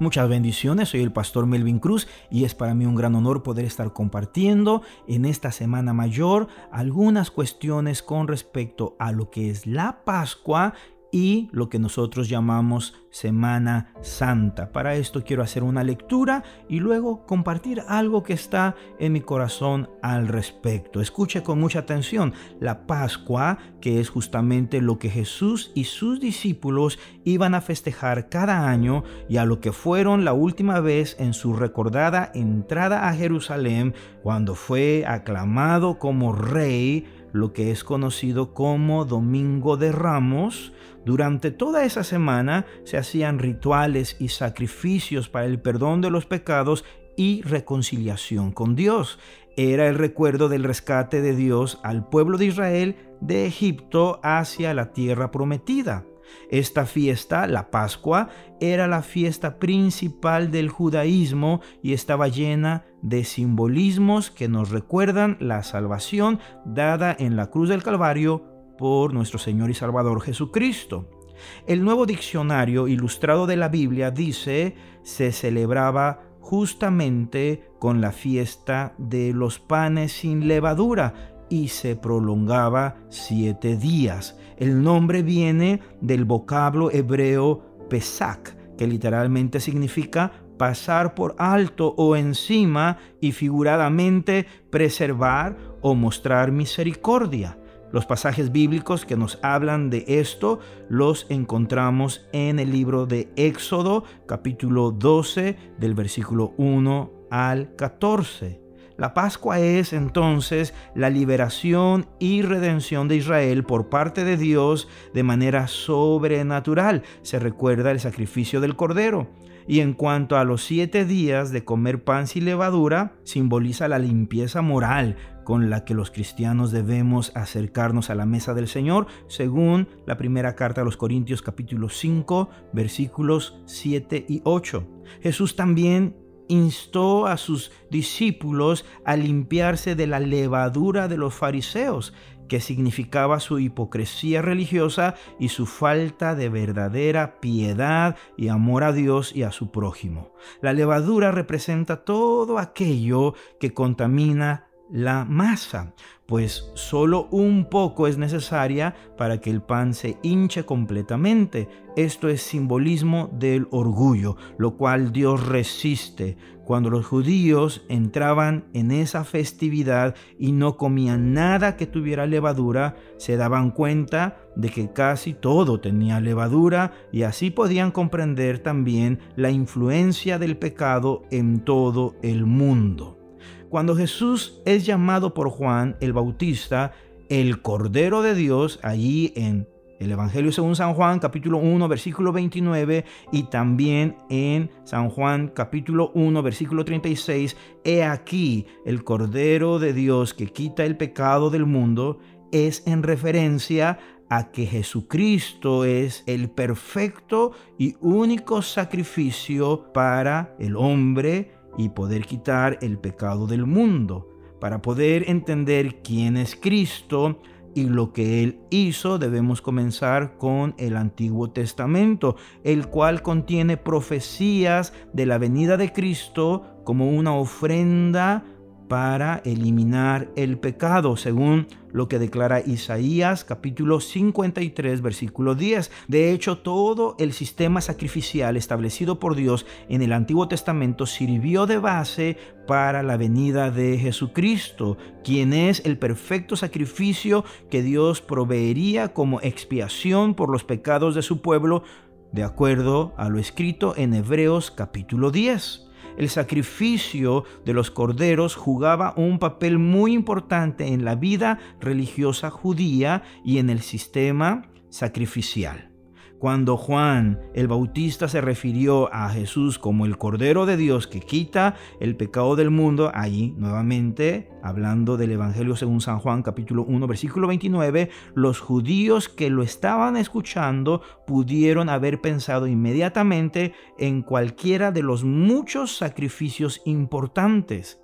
Muchas bendiciones, soy el pastor Melvin Cruz y es para mí un gran honor poder estar compartiendo en esta Semana Mayor algunas cuestiones con respecto a lo que es la Pascua y lo que nosotros llamamos Semana Santa. Para esto quiero hacer una lectura y luego compartir algo que está en mi corazón al respecto. Escuche con mucha atención la Pascua, que es justamente lo que Jesús y sus discípulos iban a festejar cada año y a lo que fueron la última vez en su recordada entrada a Jerusalén cuando fue aclamado como rey lo que es conocido como Domingo de Ramos. Durante toda esa semana se hacían rituales y sacrificios para el perdón de los pecados y reconciliación con Dios. Era el recuerdo del rescate de Dios al pueblo de Israel de Egipto hacia la tierra prometida. Esta fiesta, la Pascua, era la fiesta principal del judaísmo y estaba llena de simbolismos que nos recuerdan la salvación dada en la cruz del Calvario por nuestro Señor y Salvador Jesucristo. El nuevo diccionario ilustrado de la Biblia dice se celebraba justamente con la fiesta de los panes sin levadura y se prolongaba siete días. El nombre viene del vocablo hebreo Pesach, que literalmente significa pasar por alto o encima y figuradamente preservar o mostrar misericordia. Los pasajes bíblicos que nos hablan de esto los encontramos en el libro de Éxodo capítulo 12 del versículo 1 al 14. La Pascua es entonces la liberación y redención de Israel por parte de Dios de manera sobrenatural. Se recuerda el sacrificio del Cordero. Y en cuanto a los siete días de comer pan sin levadura, simboliza la limpieza moral con la que los cristianos debemos acercarnos a la mesa del Señor, según la primera carta a los Corintios capítulo 5, versículos 7 y 8. Jesús también instó a sus discípulos a limpiarse de la levadura de los fariseos, que significaba su hipocresía religiosa y su falta de verdadera piedad y amor a Dios y a su prójimo. La levadura representa todo aquello que contamina la masa, pues solo un poco es necesaria para que el pan se hinche completamente. Esto es simbolismo del orgullo, lo cual Dios resiste. Cuando los judíos entraban en esa festividad y no comían nada que tuviera levadura, se daban cuenta de que casi todo tenía levadura y así podían comprender también la influencia del pecado en todo el mundo. Cuando Jesús es llamado por Juan el Bautista, el Cordero de Dios, allí en el Evangelio según San Juan capítulo 1 versículo 29 y también en San Juan capítulo 1 versículo 36, he aquí el Cordero de Dios que quita el pecado del mundo, es en referencia a que Jesucristo es el perfecto y único sacrificio para el hombre y poder quitar el pecado del mundo. Para poder entender quién es Cristo y lo que Él hizo, debemos comenzar con el Antiguo Testamento, el cual contiene profecías de la venida de Cristo como una ofrenda para eliminar el pecado, según lo que declara Isaías capítulo 53 versículo 10. De hecho, todo el sistema sacrificial establecido por Dios en el Antiguo Testamento sirvió de base para la venida de Jesucristo, quien es el perfecto sacrificio que Dios proveería como expiación por los pecados de su pueblo, de acuerdo a lo escrito en Hebreos capítulo 10 el sacrificio de los corderos jugaba un papel muy importante en la vida religiosa judía y en el sistema sacrificial. Cuando Juan el Bautista se refirió a Jesús como el Cordero de Dios que quita el pecado del mundo, ahí nuevamente hablando del Evangelio según San Juan capítulo 1 versículo 29, los judíos que lo estaban escuchando pudieron haber pensado inmediatamente en cualquiera de los muchos sacrificios importantes,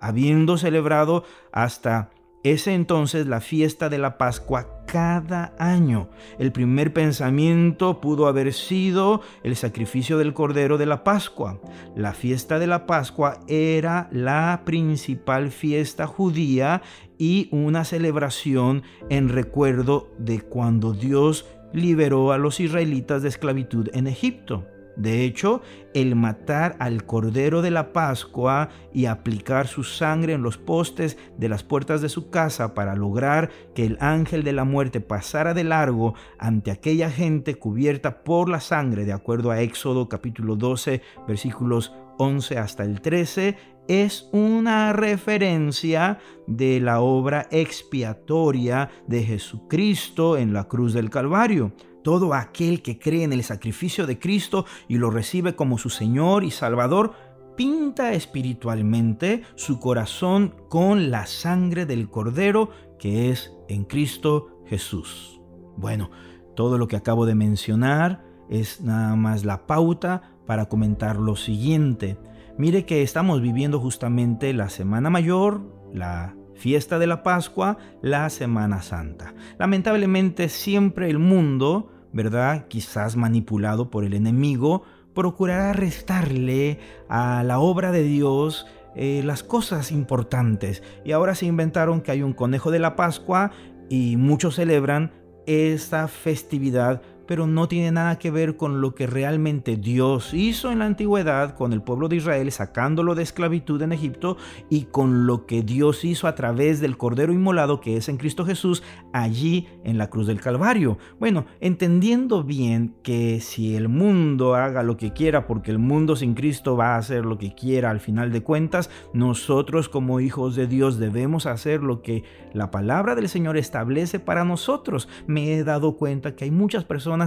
habiendo celebrado hasta Es entonces la fiesta de la Pascua cada año. El primer pensamiento pudo haber sido el sacrificio del Cordero de la Pascua. La fiesta de la Pascua era la principal fiesta judía y una celebración en recuerdo de cuando Dios liberó a los israelitas de esclavitud en Egipto. De hecho, el matar al Cordero de la Pascua y aplicar su sangre en los postes de las puertas de su casa para lograr que el ángel de la muerte pasara de largo ante aquella gente cubierta por la sangre, de acuerdo a Éxodo capítulo 12, versículos 11 hasta el 13, es una referencia de la obra expiatoria de Jesucristo en la cruz del Calvario. Todo aquel que cree en el sacrificio de Cristo y lo recibe como su Señor y Salvador, pinta espiritualmente su corazón con la sangre del Cordero que es en Cristo Jesús. Bueno, todo lo que acabo de mencionar es nada más la pauta para comentar lo siguiente. Mire que estamos viviendo justamente la Semana Mayor, la fiesta de la Pascua, la Semana Santa. Lamentablemente siempre el mundo, ¿verdad? Quizás manipulado por el enemigo, procurará restarle a la obra de Dios eh, las cosas importantes. Y ahora se inventaron que hay un conejo de la Pascua y muchos celebran esta festividad pero no tiene nada que ver con lo que realmente Dios hizo en la antigüedad con el pueblo de Israel, sacándolo de esclavitud en Egipto, y con lo que Dios hizo a través del Cordero Inmolado que es en Cristo Jesús, allí en la cruz del Calvario. Bueno, entendiendo bien que si el mundo haga lo que quiera, porque el mundo sin Cristo va a hacer lo que quiera al final de cuentas, nosotros como hijos de Dios debemos hacer lo que la palabra del Señor establece para nosotros. Me he dado cuenta que hay muchas personas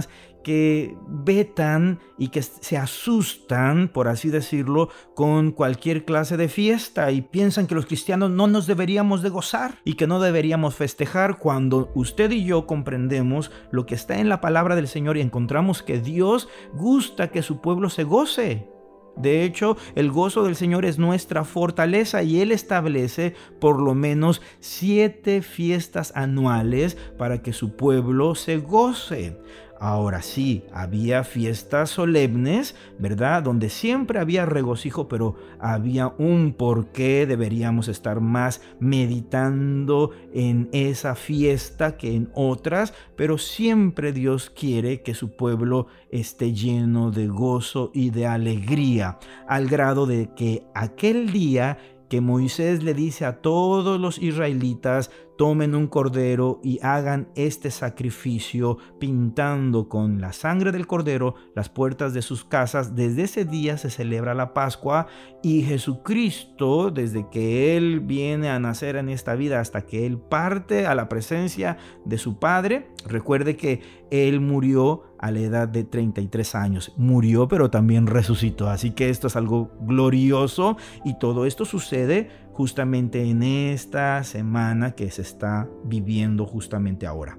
que vetan y que se asustan, por así decirlo, con cualquier clase de fiesta y piensan que los cristianos no nos deberíamos de gozar y que no deberíamos festejar cuando usted y yo comprendemos lo que está en la palabra del Señor y encontramos que Dios gusta que su pueblo se goce. De hecho, el gozo del Señor es nuestra fortaleza y Él establece por lo menos siete fiestas anuales para que su pueblo se goce. Ahora sí, había fiestas solemnes, ¿verdad? Donde siempre había regocijo, pero había un por qué deberíamos estar más meditando en esa fiesta que en otras, pero siempre Dios quiere que su pueblo esté lleno de gozo y de alegría, al grado de que aquel día que Moisés le dice a todos los israelitas, tomen un cordero y hagan este sacrificio pintando con la sangre del cordero las puertas de sus casas. Desde ese día se celebra la Pascua y Jesucristo, desde que Él viene a nacer en esta vida hasta que Él parte a la presencia de su Padre, recuerde que Él murió a la edad de 33 años. Murió pero también resucitó. Así que esto es algo glorioso y todo esto sucede justamente en esta semana que se está viviendo justamente ahora.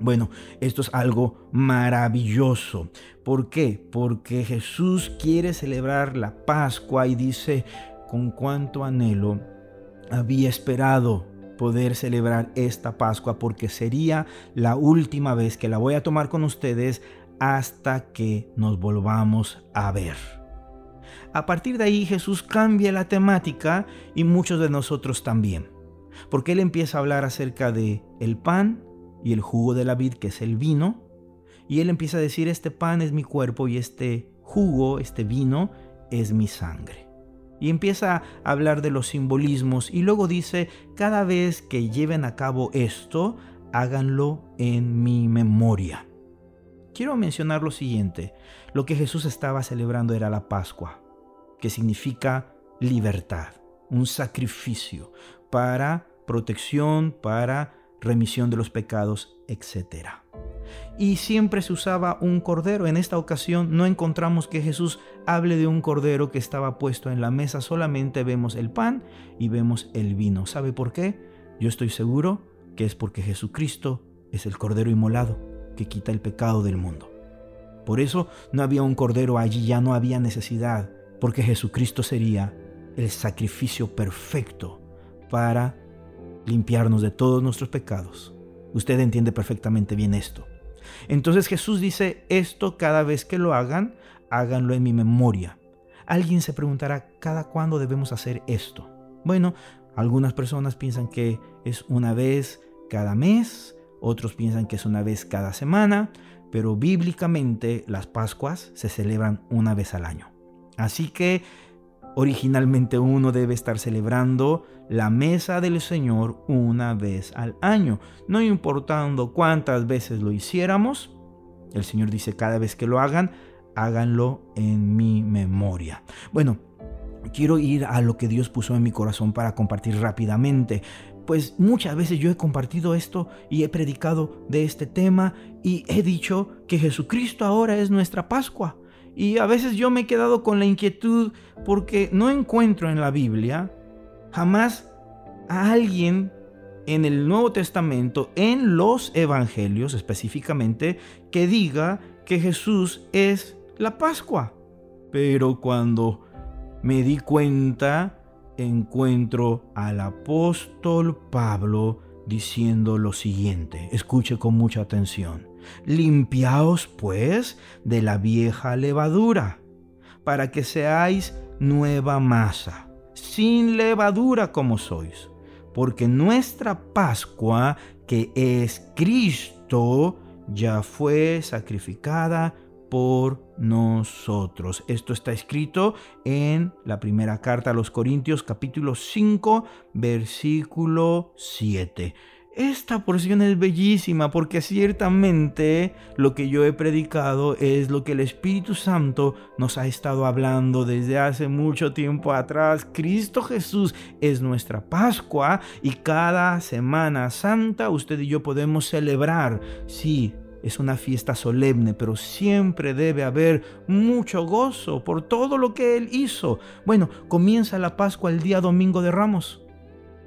Bueno, esto es algo maravilloso. ¿Por qué? Porque Jesús quiere celebrar la Pascua y dice, con cuánto anhelo había esperado poder celebrar esta Pascua porque sería la última vez que la voy a tomar con ustedes hasta que nos volvamos a ver. A partir de ahí Jesús cambia la temática y muchos de nosotros también. Porque Él empieza a hablar acerca de el pan y el jugo de la vid, que es el vino. Y Él empieza a decir, este pan es mi cuerpo y este jugo, este vino, es mi sangre. Y empieza a hablar de los simbolismos y luego dice, cada vez que lleven a cabo esto, háganlo en mi memoria. Quiero mencionar lo siguiente, lo que Jesús estaba celebrando era la Pascua que significa libertad, un sacrificio para protección, para remisión de los pecados, etc. Y siempre se usaba un cordero. En esta ocasión no encontramos que Jesús hable de un cordero que estaba puesto en la mesa, solamente vemos el pan y vemos el vino. ¿Sabe por qué? Yo estoy seguro que es porque Jesucristo es el cordero inmolado que quita el pecado del mundo. Por eso no había un cordero allí, ya no había necesidad porque Jesucristo sería el sacrificio perfecto para limpiarnos de todos nuestros pecados. Usted entiende perfectamente bien esto. Entonces Jesús dice, esto cada vez que lo hagan, háganlo en mi memoria. Alguien se preguntará, ¿cada cuándo debemos hacer esto? Bueno, algunas personas piensan que es una vez cada mes, otros piensan que es una vez cada semana, pero bíblicamente las Pascuas se celebran una vez al año. Así que originalmente uno debe estar celebrando la mesa del Señor una vez al año, no importando cuántas veces lo hiciéramos. El Señor dice cada vez que lo hagan, háganlo en mi memoria. Bueno, quiero ir a lo que Dios puso en mi corazón para compartir rápidamente pues muchas veces yo he compartido esto y he predicado de este tema y he dicho que Jesucristo ahora es nuestra Pascua. Y a veces yo me he quedado con la inquietud porque no encuentro en la Biblia jamás a alguien en el Nuevo Testamento, en los Evangelios específicamente, que diga que Jesús es la Pascua. Pero cuando me di cuenta encuentro al apóstol Pablo diciendo lo siguiente. Escuche con mucha atención. Limpiaos pues de la vieja levadura, para que seáis nueva masa, sin levadura como sois, porque nuestra Pascua, que es Cristo, ya fue sacrificada por nosotros. Esto está escrito en la primera carta a los Corintios capítulo 5 versículo 7. Esta porción es bellísima porque ciertamente lo que yo he predicado es lo que el Espíritu Santo nos ha estado hablando desde hace mucho tiempo atrás. Cristo Jesús es nuestra Pascua y cada Semana Santa usted y yo podemos celebrar, sí, es una fiesta solemne, pero siempre debe haber mucho gozo por todo lo que Él hizo. Bueno, comienza la Pascua el día domingo de Ramos.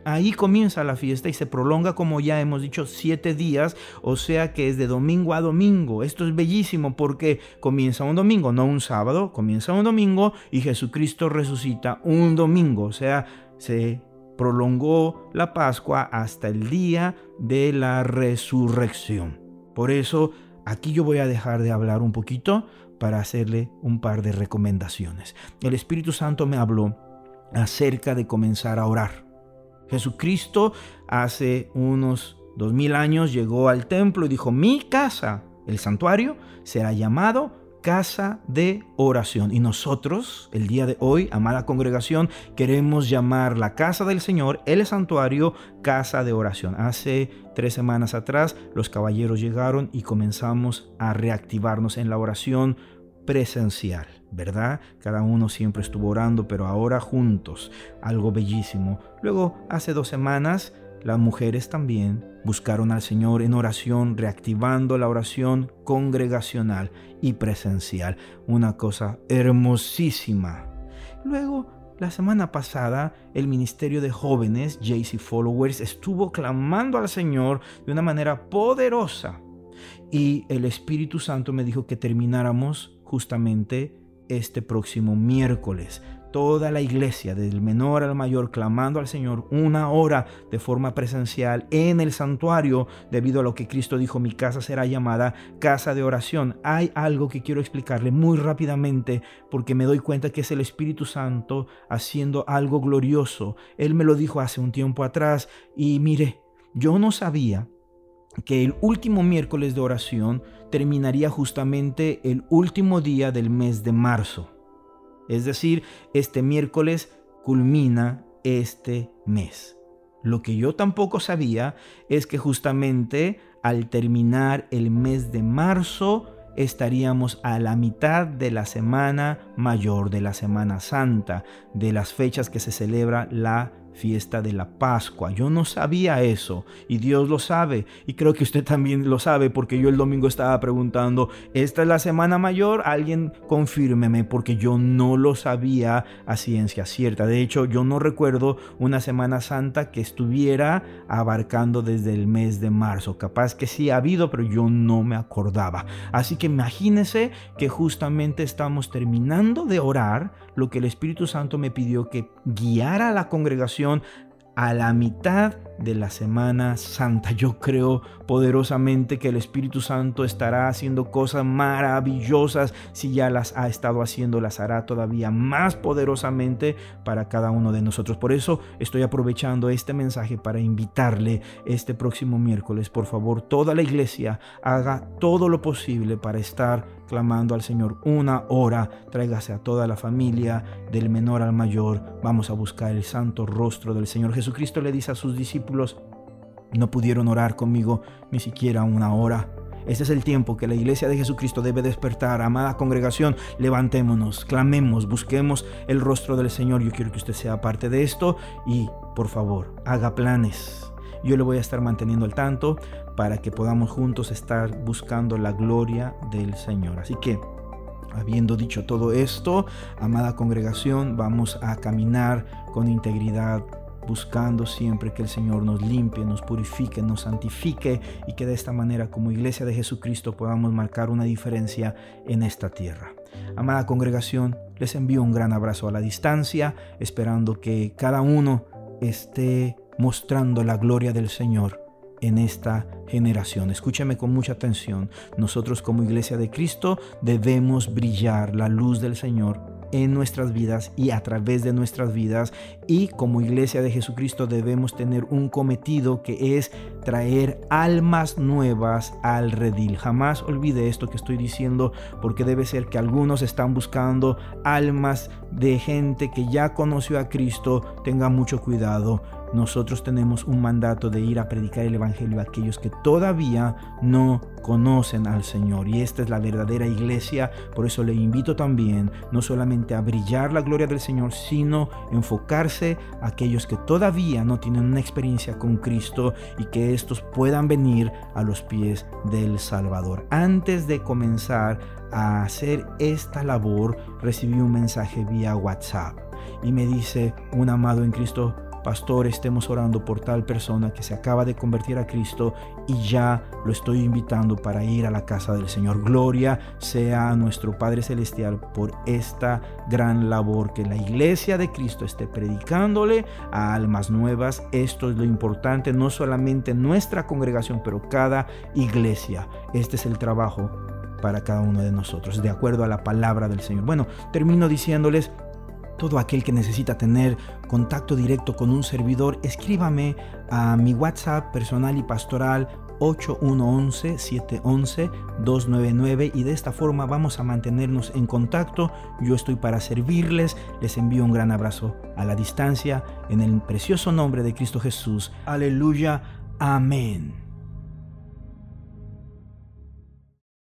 Ahí comienza la fiesta y se prolonga, como ya hemos dicho, siete días, o sea que es de domingo a domingo. Esto es bellísimo porque comienza un domingo, no un sábado, comienza un domingo y Jesucristo resucita un domingo, o sea, se prolongó la Pascua hasta el día de la resurrección. Por eso aquí yo voy a dejar de hablar un poquito para hacerle un par de recomendaciones. El Espíritu Santo me habló acerca de comenzar a orar. Jesucristo hace unos dos mil años llegó al templo y dijo, mi casa, el santuario, será llamado casa de oración. Y nosotros, el día de hoy, amada congregación, queremos llamar la casa del Señor, el santuario, casa de oración. Hace tres semanas atrás los caballeros llegaron y comenzamos a reactivarnos en la oración presencial, ¿verdad? Cada uno siempre estuvo orando, pero ahora juntos, algo bellísimo. Luego, hace dos semanas, las mujeres también buscaron al Señor en oración, reactivando la oración congregacional y presencial. Una cosa hermosísima. Luego, la semana pasada, el Ministerio de Jóvenes, JC Followers, estuvo clamando al Señor de una manera poderosa. Y el Espíritu Santo me dijo que termináramos justamente este próximo miércoles toda la iglesia, del menor al mayor, clamando al Señor una hora de forma presencial en el santuario, debido a lo que Cristo dijo, mi casa será llamada casa de oración. Hay algo que quiero explicarle muy rápidamente porque me doy cuenta que es el Espíritu Santo haciendo algo glorioso. Él me lo dijo hace un tiempo atrás y mire, yo no sabía que el último miércoles de oración terminaría justamente el último día del mes de marzo. Es decir, este miércoles culmina este mes. Lo que yo tampoco sabía es que justamente al terminar el mes de marzo estaríamos a la mitad de la semana mayor, de la Semana Santa, de las fechas que se celebra la fiesta de la Pascua. Yo no sabía eso y Dios lo sabe y creo que usted también lo sabe porque yo el domingo estaba preguntando, ¿esta es la semana mayor? Alguien confírmeme porque yo no lo sabía a ciencia cierta. De hecho, yo no recuerdo una Semana Santa que estuviera abarcando desde el mes de marzo. Capaz que sí ha habido, pero yo no me acordaba. Así que imagínese que justamente estamos terminando de orar lo que el Espíritu Santo me pidió que guiara a la congregación a la mitad de la Semana Santa. Yo creo poderosamente que el Espíritu Santo estará haciendo cosas maravillosas. Si ya las ha estado haciendo, las hará todavía más poderosamente para cada uno de nosotros. Por eso estoy aprovechando este mensaje para invitarle este próximo miércoles. Por favor, toda la iglesia haga todo lo posible para estar clamando al Señor una hora. Tráigase a toda la familia, del menor al mayor. Vamos a buscar el santo rostro del Señor. Jesucristo le dice a sus discípulos, no pudieron orar conmigo ni siquiera una hora. Este es el tiempo que la iglesia de Jesucristo debe despertar. Amada congregación, levantémonos, clamemos, busquemos el rostro del Señor. Yo quiero que usted sea parte de esto y por favor, haga planes. Yo le voy a estar manteniendo al tanto para que podamos juntos estar buscando la gloria del Señor. Así que, habiendo dicho todo esto, amada congregación, vamos a caminar con integridad buscando siempre que el Señor nos limpie, nos purifique, nos santifique y que de esta manera como iglesia de Jesucristo podamos marcar una diferencia en esta tierra. Amada congregación, les envío un gran abrazo a la distancia, esperando que cada uno esté mostrando la gloria del Señor en esta generación. Escúchame con mucha atención. Nosotros como iglesia de Cristo debemos brillar la luz del Señor en nuestras vidas y a través de nuestras vidas. Y como iglesia de Jesucristo debemos tener un cometido que es traer almas nuevas al redil. Jamás olvide esto que estoy diciendo porque debe ser que algunos están buscando almas de gente que ya conoció a Cristo. Tenga mucho cuidado nosotros tenemos un mandato de ir a predicar el Evangelio a aquellos que todavía no conocen al Señor. Y esta es la verdadera iglesia. Por eso le invito también no solamente a brillar la gloria del Señor, sino enfocarse a aquellos que todavía no tienen una experiencia con Cristo y que estos puedan venir a los pies del Salvador. Antes de comenzar a hacer esta labor, recibí un mensaje vía WhatsApp y me dice un amado en Cristo, pastor, estemos orando por tal persona que se acaba de convertir a Cristo y ya lo estoy invitando para ir a la casa del Señor. Gloria sea a nuestro Padre Celestial por esta gran labor que la iglesia de Cristo esté predicándole a almas nuevas. Esto es lo importante, no solamente nuestra congregación, pero cada iglesia. Este es el trabajo para cada uno de nosotros, de acuerdo a la palabra del Señor. Bueno, termino diciéndoles todo aquel que necesita tener contacto directo con un servidor, escríbame a mi WhatsApp personal y pastoral 8111-711-299 y de esta forma vamos a mantenernos en contacto. Yo estoy para servirles. Les envío un gran abrazo a la distancia en el precioso nombre de Cristo Jesús. Aleluya. Amén.